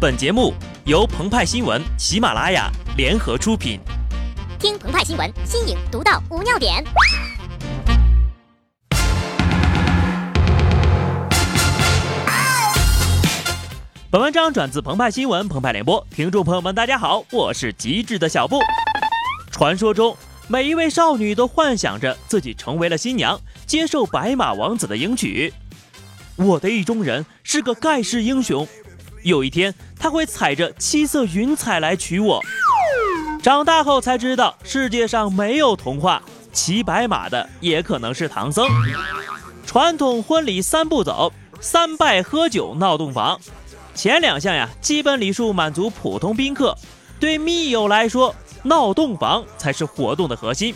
本节目由澎湃新闻、喜马拉雅联合出品。听澎湃新闻，新颖独到，无尿点。本文章转自澎湃新闻、澎湃联播，听众朋友们，大家好，我是极致的小布。传说中，每一位少女都幻想着自己成为了新娘，接受白马王子的迎娶。我的意中人是个盖世英雄。有一天，他会踩着七色云彩来娶我。长大后才知道，世界上没有童话，骑白马的也可能是唐僧。传统婚礼三步走：三拜、喝酒、闹洞房。前两项呀，基本礼数满足普通宾客。对密友来说，闹洞房才是活动的核心，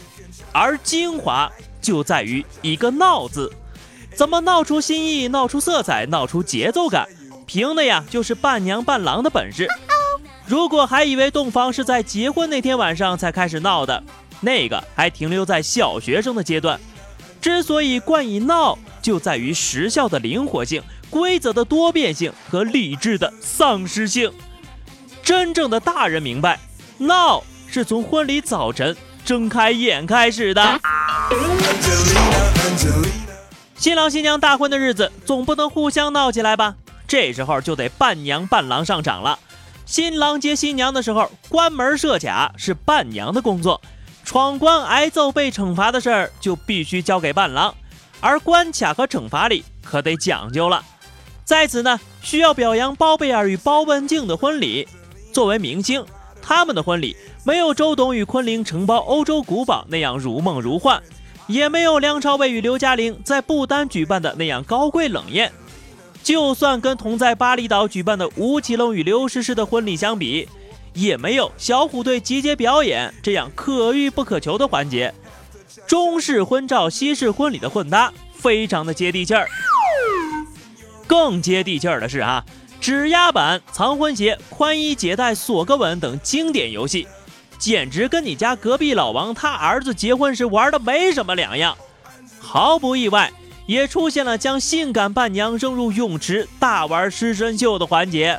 而精华就在于一个“闹”字。怎么闹出新意、闹出色彩、闹出节奏感？凭的呀，就是伴娘伴郎的本事。如果还以为洞房是在结婚那天晚上才开始闹的，那个还停留在小学生的阶段。之所以冠以闹，就在于时效的灵活性、规则的多变性和理智的丧失性。真正的大人明白，闹是从婚礼早晨睁开眼开始的。新郎新娘大婚的日子，总不能互相闹起来吧？这时候就得伴娘伴郎上场了。新郎接新娘的时候，关门设卡是伴娘的工作，闯关挨揍被惩罚的事儿就必须交给伴郎。而关卡和惩罚里可得讲究了。在此呢，需要表扬包贝尔与包文婧的婚礼。作为明星，他们的婚礼没有周董与昆凌承包欧洲古堡那样如梦如幻，也没有梁朝伟与刘嘉玲在不丹举办的那样高贵冷艳。就算跟同在巴厘岛举办的吴奇隆与刘诗诗的婚礼相比，也没有小虎队集结表演这样可遇不可求的环节。中式婚照、西式婚礼的混搭，非常的接地气儿。更接地气儿的是啊，指压板、藏婚鞋、宽衣解带、锁个吻等经典游戏，简直跟你家隔壁老王他儿子结婚时玩的没什么两样。毫不意外。也出现了将性感伴娘扔入泳池大玩湿身秀的环节。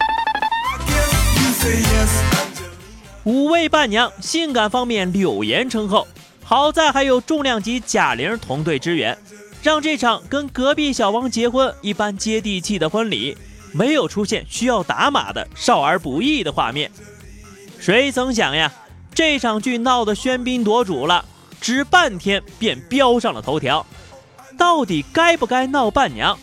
五位伴娘性感方面柳岩称后，好在还有重量级贾玲同队支援，让这场跟隔壁小王结婚一般接地气的婚礼没有出现需要打码的少儿不宜的画面。谁曾想呀，这场剧闹得喧宾夺主了，只半天便飙上了头条。到底该不该闹伴娘？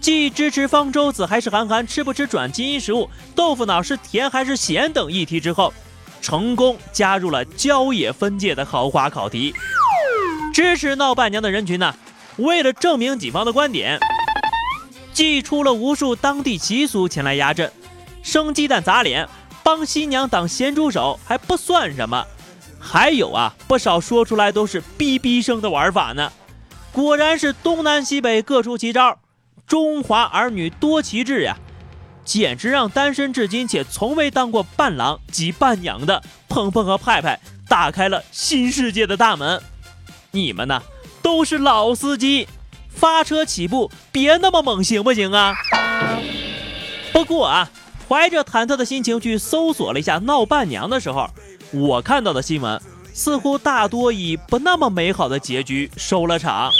既支持方舟子还是韩寒吃不吃转基因食物？豆腐脑是甜还是咸等议题之后，成功加入了郊野分界的豪华考题。支持闹伴娘的人群呢，为了证明己方的观点，祭出了无数当地习俗前来压阵。生鸡蛋砸脸，帮新娘挡咸猪手还不算什么，还有啊，不少说出来都是逼逼声的玩法呢。果然是东南西北各出奇招，中华儿女多奇志呀！简直让单身至今且从未当过伴郎及伴娘的鹏鹏和派派打开了新世界的大门。你们呢，都是老司机，发车起步别那么猛，行不行啊？不过啊，怀着忐忑的心情去搜索了一下闹伴娘的时候，我看到的新闻。似乎大多以不那么美好的结局收了场。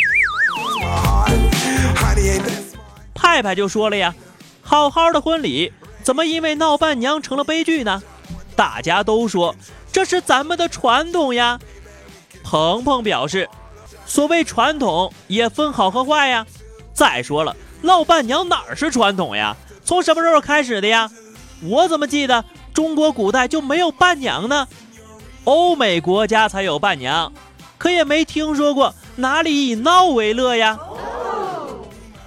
派派就说了呀：“好好的婚礼怎么因为闹伴娘成了悲剧呢？”大家都说这是咱们的传统呀。鹏鹏表示：“所谓传统也分好和坏呀。再说了，闹伴娘哪儿是传统呀？从什么时候开始的呀？我怎么记得中国古代就没有伴娘呢？”欧美国家才有伴娘，可也没听说过哪里以闹为乐呀。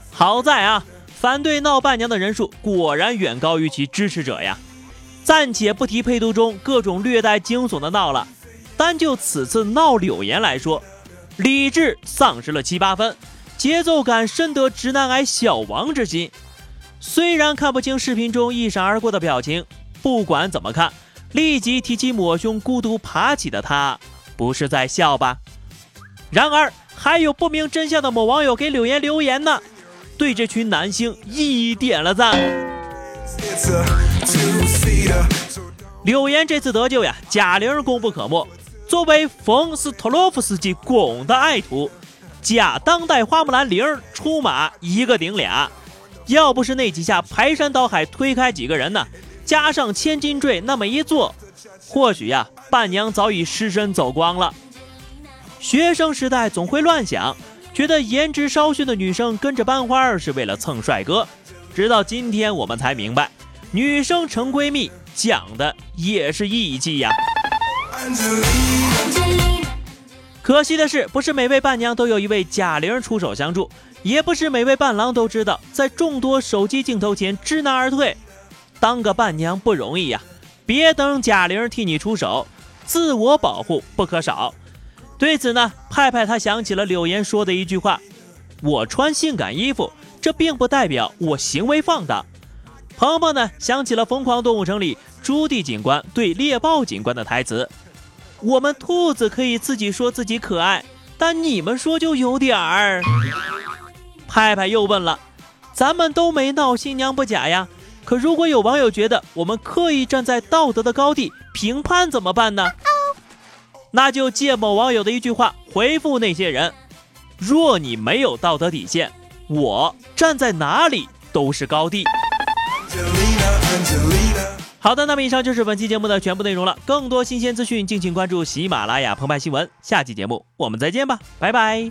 好在啊，反对闹伴娘的人数果然远高于其支持者呀。暂且不提配图中各种略带惊悚的闹了，单就此次闹柳岩来说，理智丧失了七八分，节奏感深得直男癌小王之心。虽然看不清视频中一闪而过的表情，不管怎么看。立即提起抹胸，孤独爬起的他，不是在笑吧？然而，还有不明真相的某网友给柳岩留言呢，对这群男星一点了赞。柳岩这次得救呀，贾玲功不可没。作为冯斯托洛夫斯基巩的爱徒，假当代花木兰玲出马一个顶俩。要不是那几下排山倒海推开几个人呢，加上千斤坠那么一坐，或许呀，伴娘早已失身走光了。学生时代总会乱想，觉得颜值稍逊的女生跟着班花是为了蹭帅哥，直到今天我们才明白，女生成闺蜜讲的也是义气呀。可惜的是，不是每位伴娘都有一位贾玲出手相助，也不是每位伴郎都知道在众多手机镜头前知难而退。当个伴娘不容易呀，别等贾玲替你出手，自我保护不可少。对此呢，派派他想起了柳岩说的一句话：“我穿性感衣服，这并不代表我行为放荡。”鹏鹏呢，想起了《疯狂动物城》里朱棣警官对猎豹警官的台词。我们兔子可以自己说自己可爱，但你们说就有点儿。派派又问了：“咱们都没闹新娘不假呀，可如果有网友觉得我们刻意站在道德的高地评判怎么办呢？”那就借某网友的一句话回复那些人：“若你没有道德底线，我站在哪里都是高地。”好的，那么以上就是本期节目的全部内容了。更多新鲜资讯，敬请关注喜马拉雅澎湃新闻。下期节目我们再见吧，拜拜。